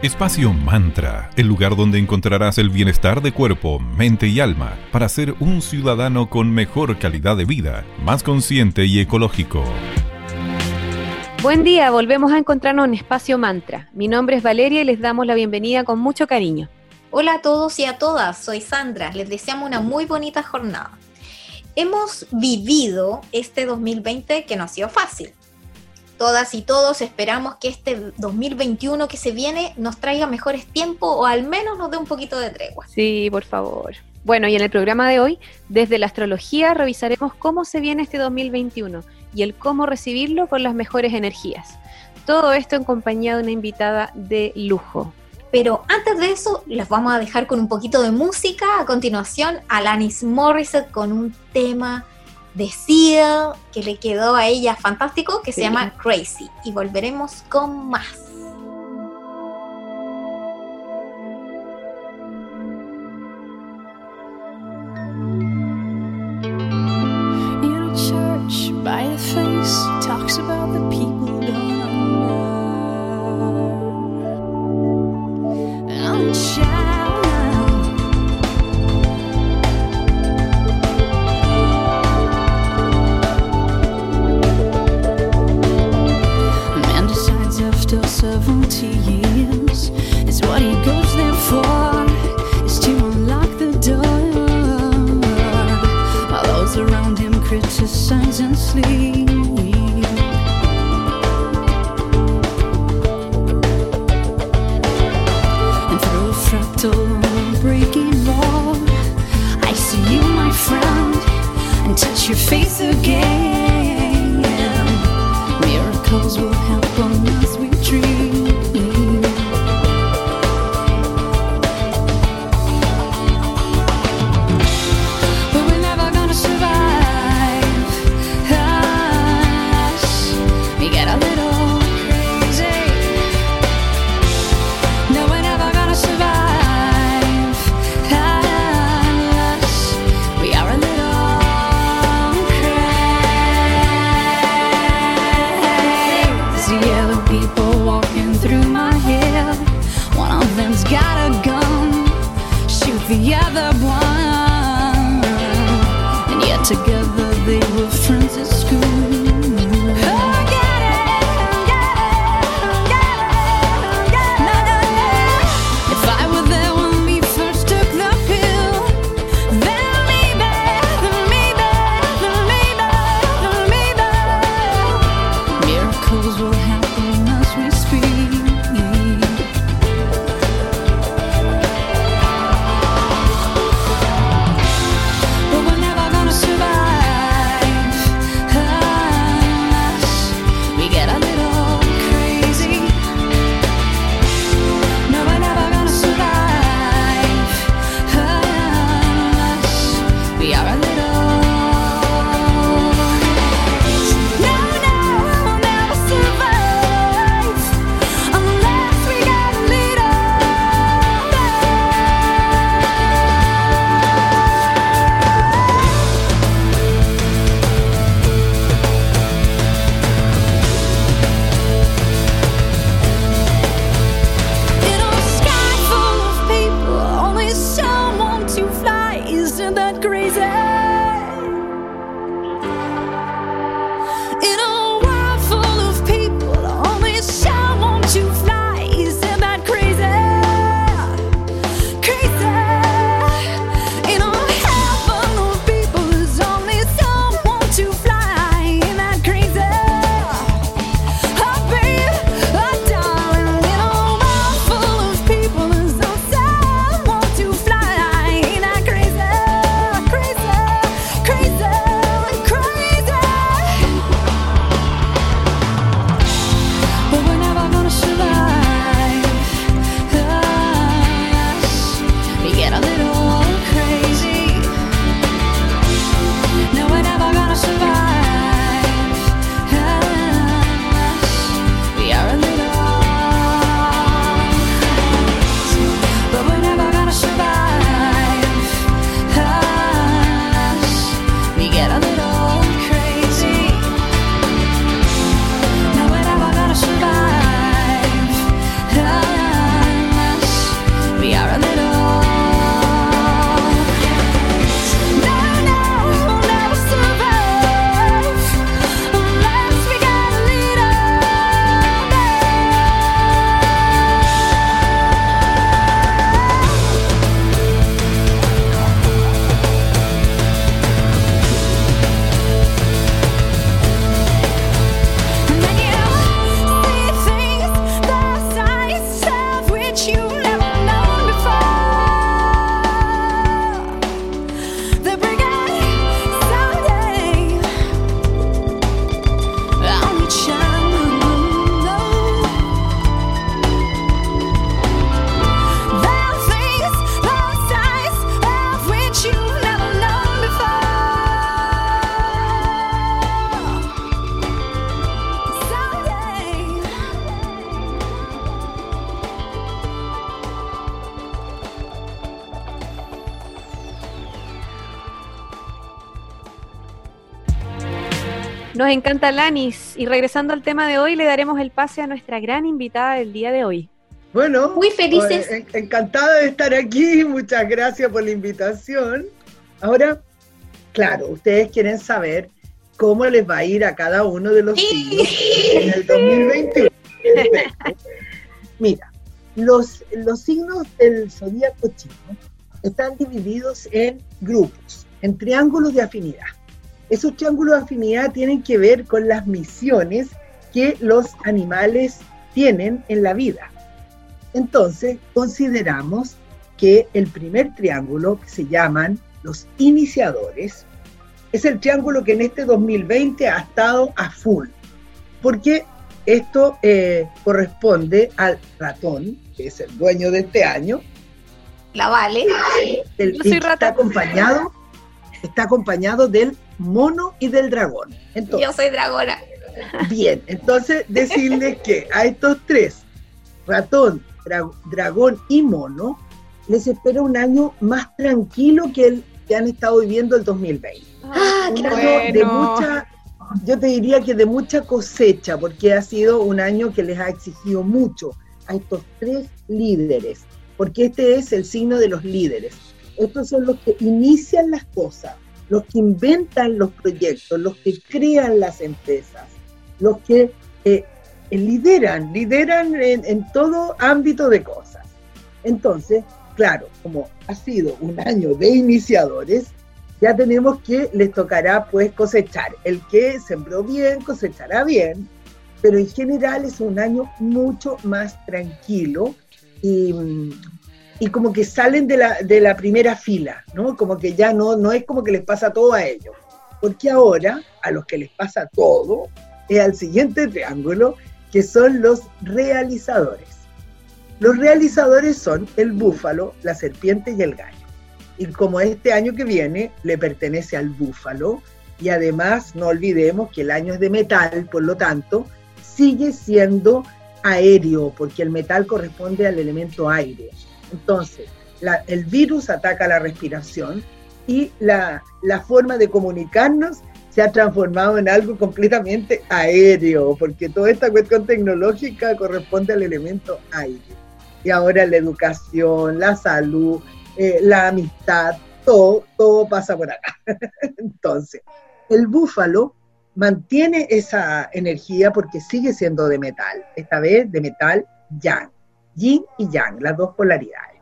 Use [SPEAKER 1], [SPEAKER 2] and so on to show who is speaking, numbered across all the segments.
[SPEAKER 1] Espacio Mantra, el lugar donde encontrarás el bienestar de cuerpo, mente y alma para ser un ciudadano con mejor calidad de vida, más consciente y ecológico.
[SPEAKER 2] Buen día, volvemos a encontrarnos en Espacio Mantra. Mi nombre es Valeria y les damos la bienvenida con mucho cariño.
[SPEAKER 3] Hola a todos y a todas, soy Sandra, les deseamos una muy bonita jornada. Hemos vivido este 2020 que no ha sido fácil todas y todos esperamos que este 2021 que se viene nos traiga mejores tiempos o al menos nos dé un poquito de tregua.
[SPEAKER 2] Sí, por favor. Bueno, y en el programa de hoy, desde la astrología, revisaremos cómo se viene este 2021 y el cómo recibirlo con las mejores energías. Todo esto en compañía de una invitada de lujo.
[SPEAKER 3] Pero antes de eso, les vamos a dejar con un poquito de música. A continuación, Alanis Morissette con un tema de Seal, que le quedó a ella fantástico, que se llama Crazy. Y volveremos con más.
[SPEAKER 4] your face again. Together.
[SPEAKER 2] Nos encanta Lanis y regresando al tema de hoy le daremos el pase a nuestra gran invitada del día de hoy.
[SPEAKER 5] Bueno,
[SPEAKER 3] muy felices.
[SPEAKER 5] Eh, encantada de estar aquí, muchas gracias por la invitación. Ahora, claro, ustedes quieren saber cómo les va a ir a cada uno de los signos en el 2021. Mira, los, los signos del zodíaco chino están divididos en grupos, en triángulos de afinidad. Esos triángulos de afinidad tienen que ver con las misiones que los animales tienen en la vida. Entonces, consideramos que el primer triángulo, que se llaman los iniciadores, es el triángulo que en este 2020 ha estado a full, porque esto eh, corresponde al ratón, que es el dueño de este año.
[SPEAKER 3] La Vale.
[SPEAKER 5] está acompañado, está acompañado del mono y del dragón.
[SPEAKER 3] Yo soy dragona.
[SPEAKER 5] Bien, entonces decirles que a estos tres, ratón, dragón y mono, les espera un año más tranquilo que el que han estado viviendo el 2020.
[SPEAKER 3] Ah,
[SPEAKER 5] un año de mucha yo te diría que de mucha cosecha, porque ha sido un año que les ha exigido mucho a estos tres líderes, porque este es el signo de los líderes. Estos son los que inician las cosas, los que inventan los proyectos, los que crean las empresas, los que eh, lideran, lideran en, en todo ámbito de cosas. Entonces, claro, como ha sido un año de iniciadores, ya tenemos que les tocará pues cosechar. El que sembró bien cosechará bien, pero en general es un año mucho más tranquilo y, como que salen de la, de la, primera fila, ¿no? Como que ya no, no es como que les pasa todo a ellos, porque ahora a los que les pasa todo es al siguiente triángulo, que son los realizadores. Los realizadores son el búfalo, la serpiente y el gallo y como este año que viene le pertenece al búfalo, y además no olvidemos que el año es de metal, por lo tanto, sigue siendo aéreo, porque el metal corresponde al elemento aire. Entonces, el virus ataca la respiración y la, forma de comunicarnos se ha transformado en algo completamente aéreo, porque toda esta cuestión tecnológica corresponde al elemento aire. Y ahora la educación, la salud, eh, la amistad, todo, todo pasa por acá. Entonces, el búfalo mantiene esa energía porque sigue siendo de metal, esta vez de metal yang, yin y yang, las dos polaridades.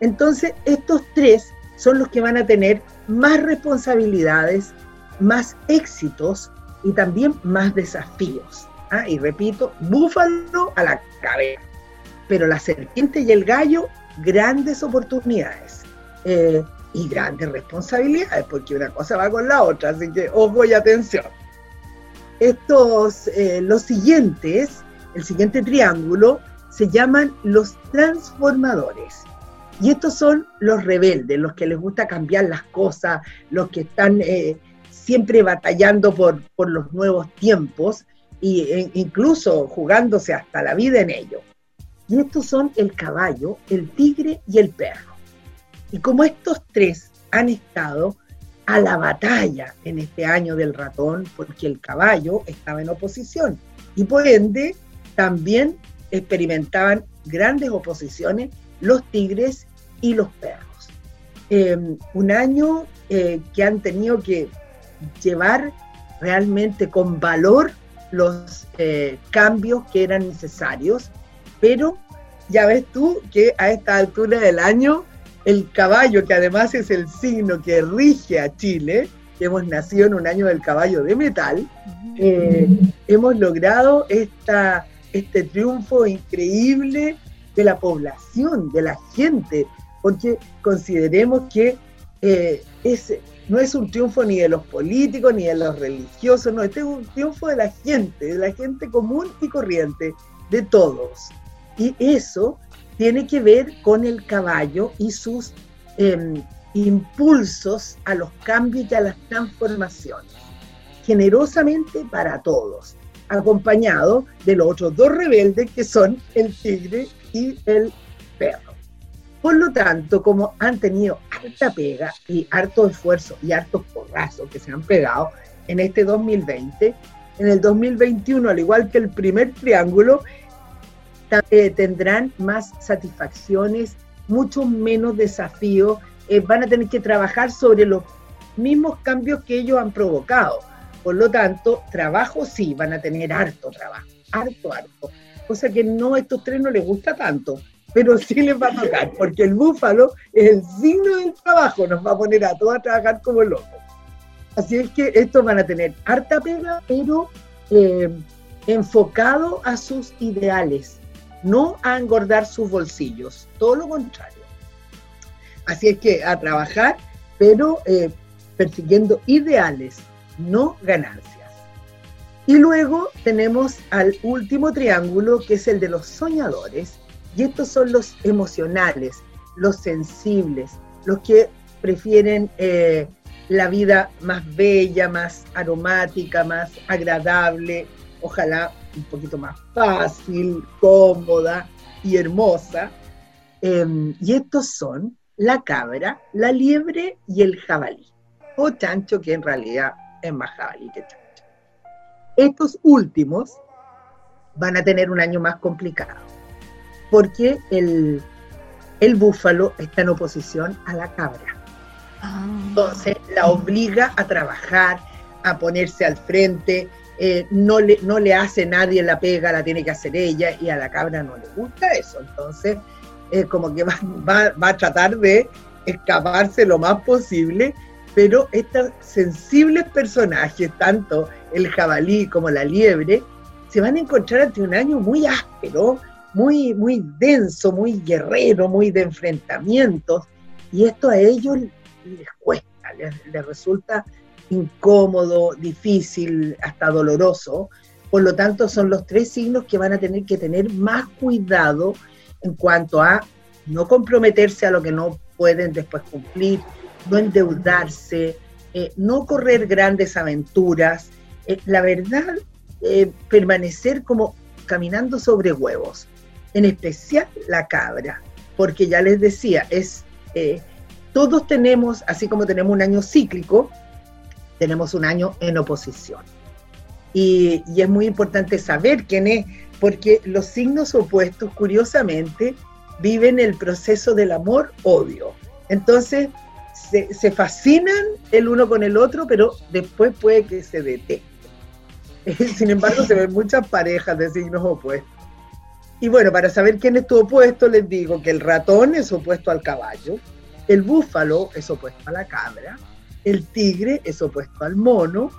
[SPEAKER 5] Entonces, estos tres son los que van a tener más responsabilidades, más éxitos y también más desafíos. ¿ah? Y repito, búfalo a la cabeza. Pero la serpiente y el gallo grandes oportunidades eh, y grandes responsabilidades, porque una cosa va con la otra, así que ojo y atención. Estos, eh, los siguientes, el siguiente triángulo, se llaman los transformadores. Y estos son los rebeldes, los que les gusta cambiar las cosas, los que están eh, siempre batallando por, por, los nuevos tiempos e incluso jugándose hasta la vida en ello. Y estos son el caballo, el tigre y el perro. Y como estos tres han estado a la batalla en este año del ratón, porque el caballo estaba en oposición y por ende también experimentaban grandes oposiciones los tigres y los perros. Em, un año eh, que han tenido que llevar realmente con valor los eh, cambios que eran necesarios pero ya ves tú que a esta altura del año, el caballo, que además es el signo que rige a Chile, hemos nacido en un año del caballo de metal, eh, hemos logrado esta, este triunfo increíble de la población, de la gente, porque consideremos que eh, no es un triunfo ni de los políticos ni de los religiosos, no, este es un triunfo de la gente, de la gente común y corriente, de todos. Y eso tiene que ver con el caballo y sus em, impulsos a los cambios y a las transformaciones, generosamente para todos, acompañado de los otros dos rebeldes que son el tigre y el perro. Por lo tanto, como han tenido harta pega y harto esfuerzo y hartos porrazos que se han pegado, en este 2020, en el 2021, al igual que el primer triángulo, tendrán más satisfacciones, mucho menos desafíos, eh, van a tener que trabajar sobre los mismos cambios que ellos han provocado. Por lo tanto, trabajo sí, van a tener harto trabajo, harto, harto. Cosa que no a estos tres no les gusta tanto, pero sí les va a tocar, porque el búfalo es el signo del trabajo, nos va a poner a todos a trabajar como locos. Así es que estos van a tener harta pega, pero eh, enfocado a sus ideales, no a engordar sus bolsillos, todo lo contrario. Así es que a trabajar, pero eh, persiguiendo ideales, no ganancias. Y luego tenemos al último triángulo, que es el de los soñadores, y estos son los emocionales, los sensibles, los que prefieren eh, la vida más bella, más aromática, más agradable, ojalá un poquito más fácil, cómoda y hermosa. Em, y estos son la cabra, la liebre y el jabalí, o chancho, que en realidad es más jabalí que. Estos últimos van a tener un año más complicado, porque el, el búfalo está en oposición a la cabra. Ah. Entonces la obliga a trabajar, a ponerse al frente, eh, no, le, no le hace nadie la pega, la tiene que hacer ella y a la cabra no le gusta eso. Entonces, es como que va, va, va, a tratar de escaparse lo más posible, pero estos sensibles personajes, tanto el jabalí como la liebre, se van a encontrar ante un año muy áspero, muy, muy denso, muy guerrero, muy de enfrentamientos, y esto a ellos les cuesta, les resulta incómodo, difícil, hasta doloroso. Por lo tanto, son los tres signos que van a tener que tener más cuidado en cuanto a no comprometerse a lo que no pueden después cumplir, no endeudarse, eh, no correr grandes aventuras. Eh, la verdad, eh, permanecer como caminando sobre huevos, en especial la cabra, porque ya les decía, es todos tenemos, así como tenemos un año cíclico, tenemos un año en oposición. Y, es muy importante saber quién es, porque los signos opuestos, curiosamente, viven el proceso del amor-odio. Entonces, se, fascinan el uno con el otro, pero después puede que se detengan. Sin embargo, se ven muchas parejas de signos opuestos. Y bueno, para saber quién es tu opuesto, les digo que el ratón es opuesto al caballo, el búfalo es opuesto a la cabra, el tigre es opuesto al mono,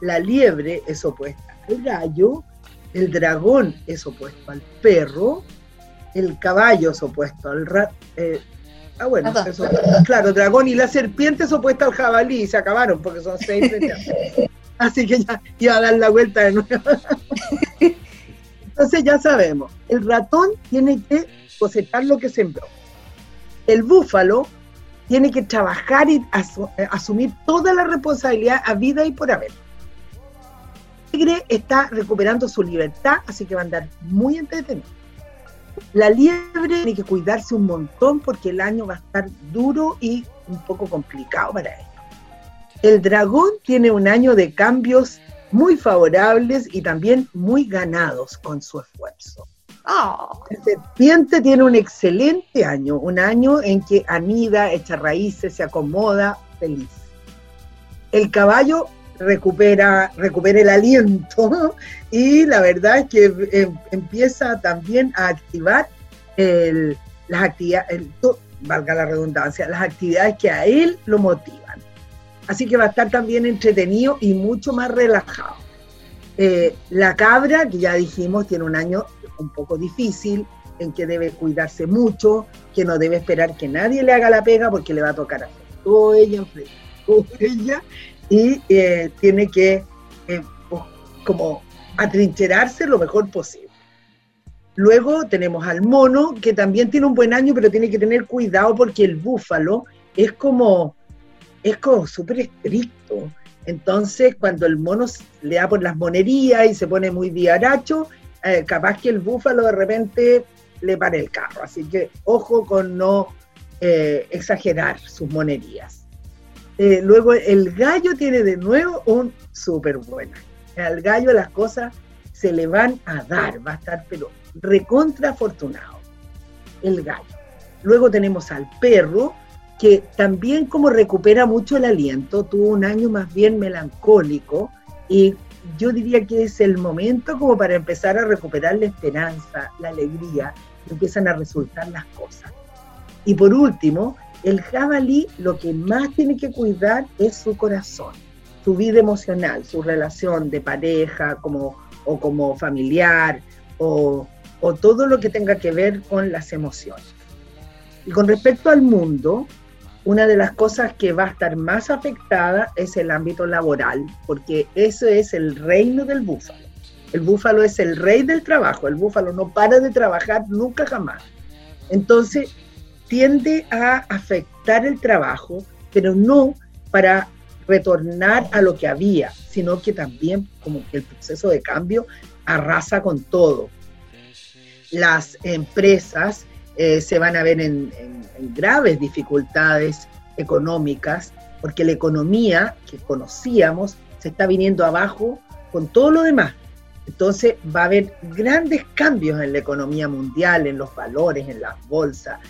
[SPEAKER 5] la liebre es opuesta al gallo, el dragón es opuesto al perro, el caballo es opuesto al rato. Eh, ah, bueno, eso, claro, dragón y la serpiente es opuesta al jabalí y se acabaron porque son seis. Así que ya iba a dar la vuelta de nuevo. Entonces ya sabemos, el ratón tiene que cosechar lo que sembró. El búfalo tiene que trabajar y eh, asumir toda la responsabilidad a vida y por haber. El tigre está recuperando su libertad, así que va a andar muy entretenido. La liebre tiene que cuidarse un montón porque el año va a estar duro y un poco complicado para él. El dragón tiene un año de cambios muy favorables y también muy ganados con su esfuerzo. Oh. El serpiente tiene un excelente año, un año en que anida, echa raíces, se acomoda, feliz. El caballo recupera, recupera el aliento y la verdad es que em, empieza también a activar las actividades, valga la redundancia, las actividades que a él lo motivan. Así que va a estar también entretenido y mucho más relajado. Eh, la cabra, que ya dijimos, tiene un año un poco difícil, en que debe cuidarse mucho, que no debe esperar que nadie le haga la pega porque le va a tocar hacer todo ella, todo ella, y eh, tiene que eh, como atrincherarse lo mejor posible. Luego tenemos al mono, que también tiene un buen año, pero tiene que tener cuidado porque el búfalo es como, es como súper estricto. Entonces, cuando el mono le da por las monerías y se pone muy diaracho, eh, capaz que el búfalo de repente le pare el carro. Así que ojo con no exagerar sus monerías. Eh, luego el gallo tiene de nuevo un súper buen año. Al gallo las cosas se le van a dar, va a estar pero recontra afortunado. El gallo. Luego tenemos al perro, que también como recupera mucho el aliento, tuvo un año más bien melancólico y yo diría que es el momento como para empezar a recuperar la esperanza, la alegría, empiezan a resultar las cosas. Y por último, el jabalí lo que más tiene que cuidar es su corazón, su vida emocional, su relación de pareja como, o como familiar o, o todo lo que tenga que ver con las emociones. Y con respecto al mundo, una de las cosas que va a estar más afectada es el ámbito laboral, porque eso es el reino del búfalo. El búfalo es el rey del trabajo, el búfalo no para de trabajar nunca jamás. Entonces, tiende a afectar el trabajo, pero no para retornar a lo que había, sino que también como que el proceso de cambio arrasa con todo. Las empresas eh, se van a ver en, graves dificultades económicas, porque la economía que conocíamos se está viniendo abajo con todo lo demás. Entonces va a haber grandes cambios en la economía mundial, en los valores, en las bolsas.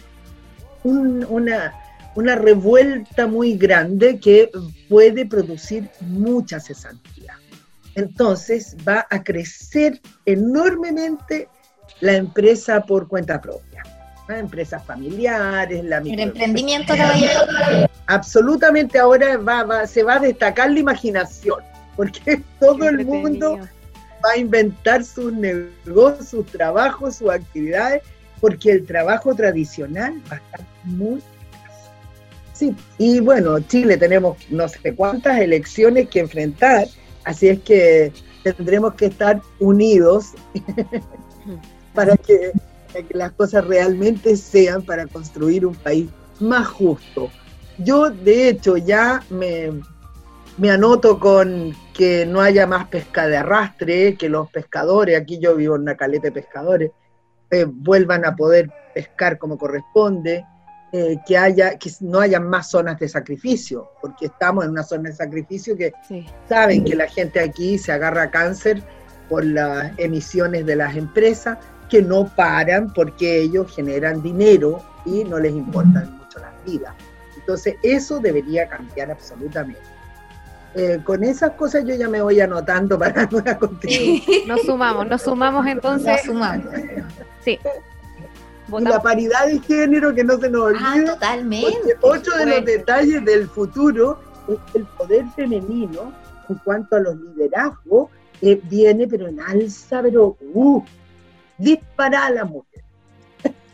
[SPEAKER 5] Una, una revuelta muy grande que puede producir mucha cesantía. Entonces va a crecer enormemente la empresa por cuenta propia empresas familiares, la
[SPEAKER 3] El emprendimiento
[SPEAKER 5] Absolutamente ahora va, se va a destacar la imaginación, porque todo el mundo va a inventar sus negocios, sus trabajos, sus actividades, porque el trabajo tradicional va a estar muy Sí, y bueno, Chile tenemos no sé cuántas elecciones que enfrentar, así es que tendremos que estar unidos para que las cosas realmente sean para construir un país más justo. Yo, de hecho, ya me, me anoto con que no haya más pesca de arrastre, que los pescadores, aquí yo vivo en una caleta de pescadores, eh, vuelvan a poder pescar como corresponde, eh, que, haya, que no haya más zonas de sacrificio, porque estamos en una zona de sacrificio que saben que la gente aquí se agarra cáncer por las emisiones de las empresas, que no paran porque ellos generan dinero y no les importan mucho las vidas. Entonces eso debería cambiar absolutamente. Eh, con esas cosas yo ya me voy anotando para una
[SPEAKER 2] continuación. Sí, nos sumamos, nos sumamos entonces. Nos
[SPEAKER 3] sumamos.
[SPEAKER 2] Sí.
[SPEAKER 5] Y la paridad de género que no se nos ah, olvide.
[SPEAKER 3] Ah, totalmente.
[SPEAKER 5] Otro de los detalles del futuro es el poder femenino en cuanto a los liderazgos eh, viene pero en alza, pero uh, disparar a la mujer.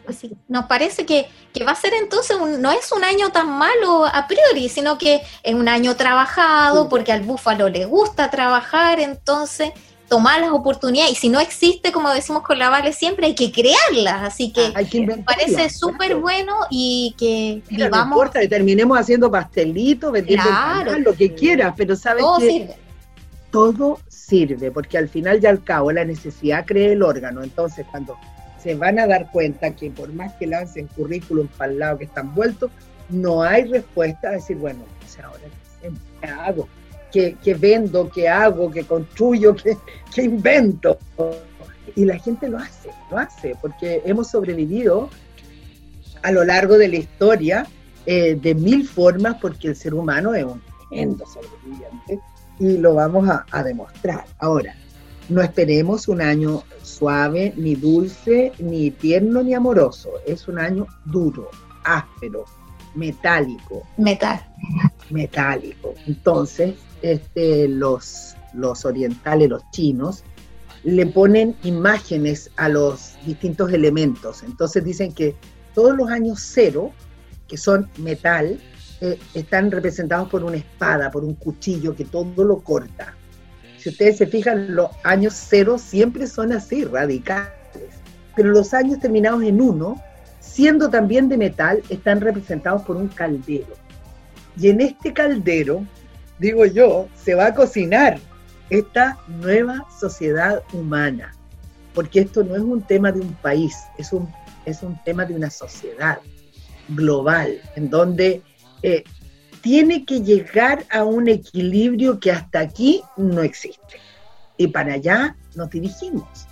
[SPEAKER 3] Así, nos parece que, va a ser entonces, no es un año tan malo a priori, sino que es un año trabajado, porque al búfalo le gusta trabajar, entonces tomar las oportunidades, y si no existe, como decimos con la Vale siempre, hay que crearlas, así que, me parece súper bueno y que vivamos... No
[SPEAKER 5] importa, terminemos haciendo pastelitos, vendiendo lo que quieras, pero sabes que todo sirve, porque al final y al cabo la necesidad crea el órgano. Entonces, cuando se van a dar cuenta que por más que lancen currículum para el lado que están vueltos, no hay respuesta a decir, bueno, ahora qué hago, ¿Qué, vendo, qué hago, qué construyo, qué, qué invento. Y la gente lo hace, lo hace, porque hemos sobrevivido a lo largo de la historia eh, de mil formas, porque el ser humano es un tremendo sobreviviente y lo vamos a, demostrar. Ahora, no esperemos un año suave, ni dulce, ni tierno, ni amoroso. Es un año duro, áspero, metálico.
[SPEAKER 3] Metal.
[SPEAKER 5] Metálico. Entonces, este, los, los orientales, los chinos, le ponen imágenes a los distintos elementos. Entonces dicen que todos los años cero, que son metal, eh, están representados por una espada, por un cuchillo que todo lo corta. Si ustedes se fijan, los años cero siempre son así, radicales. Pero los años terminados en uno, siendo también de metal, están representados por un caldero. Y en este caldero, digo yo, se va a cocinar esta nueva sociedad humana. Porque esto no es un tema de un país, es un, es un tema de una sociedad global, en donde eh, tiene que llegar a un equilibrio que hasta aquí no existe. Y para allá nos dirigimos.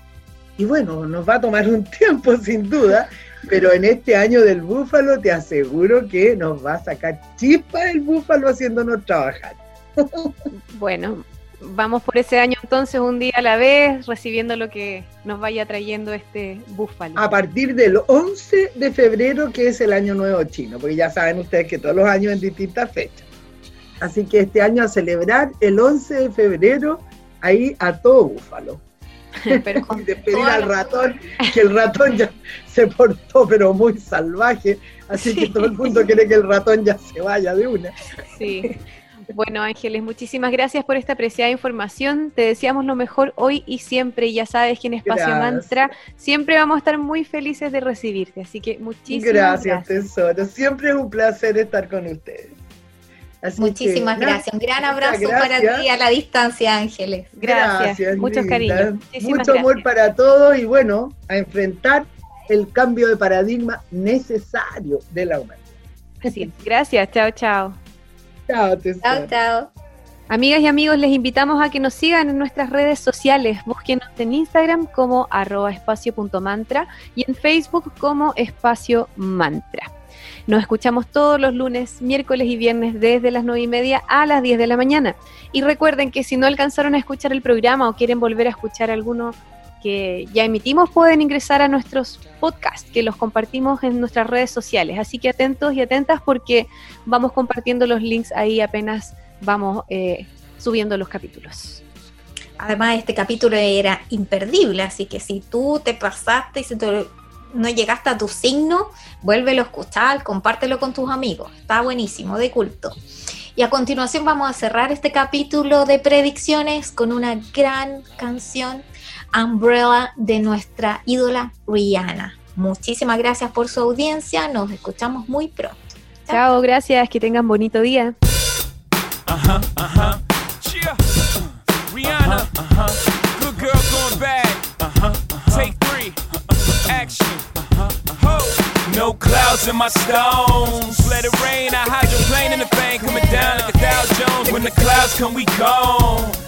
[SPEAKER 5] Y bueno, nos va a tomar un tiempo sin duda, pero en este año del búfalo te aseguro que nos va a sacar chispa el búfalo haciéndonos trabajar.
[SPEAKER 2] Bueno, vamos por ese año entonces un día a la vez, recibiendo lo que nos vaya trayendo este búfalo.
[SPEAKER 5] A partir del 11 de febrero, que es el año nuevo chino, porque ya saben ustedes que todos los años en distintas fechas. Así que este año a celebrar el 11 de febrero, ahí a todo búfalo. Pero y despedir al ratón, que el ratón ya se portó pero muy salvaje, así que todo el mundo quiere que el ratón ya se vaya de una.
[SPEAKER 2] Sí. Bueno, Ángeles, muchísimas gracias por esta apreciada información. Te deseamos lo mejor hoy y siempre. Y ya sabes que en Espacio Mantra siempre vamos a estar muy felices de recibirte. Así que muchísimas
[SPEAKER 5] gracias. Gracias, tesoro. Siempre es un placer estar con ustedes.
[SPEAKER 3] Muchísimas gracias. Un gran abrazo para ti a la distancia, Ángeles.
[SPEAKER 2] Gracias. Muchos cariños.
[SPEAKER 5] Mucho amor para todos y bueno, a enfrentar el cambio de paradigma necesario de la humanidad.
[SPEAKER 2] Así Gracias. Chao, chao.
[SPEAKER 3] Chao, chao, chao.
[SPEAKER 2] Amigas y amigos, les invitamos a que nos sigan en nuestras redes sociales. Búsquenos en Instagram como arroba espacio.mantra y en Facebook como espacio mantra. Nos escuchamos todos los lunes, miércoles y viernes desde las 9 y media a las 10 de la mañana. Y recuerden que si no alcanzaron a escuchar el programa o quieren volver a escuchar alguno que ya emitimos, pueden ingresar a nuestros podcasts que los compartimos en nuestras redes sociales. Así que atentos y atentas porque vamos compartiendo los links ahí apenas vamos eh, subiendo los capítulos.
[SPEAKER 3] Además, este capítulo era imperdible, así que si tú te pasaste y si no llegaste a tu signo, vuélvelo a escuchar, compártelo con tus amigos. Está buenísimo, de culto. Y a continuación vamos a cerrar este capítulo de predicciones con una gran canción, Umbrella, de nuestra ídola Rihanna. Muchísimas gracias por su audiencia, nos escuchamos muy pronto.
[SPEAKER 2] Chao, gracias, que tengan bonito día. Rihanna, good girl going Take three. action. Uh-huh. No clouds in my stones. Let it rain. I hydroplane in the bank coming down like a Dow Jones. When the clouds come, we gone.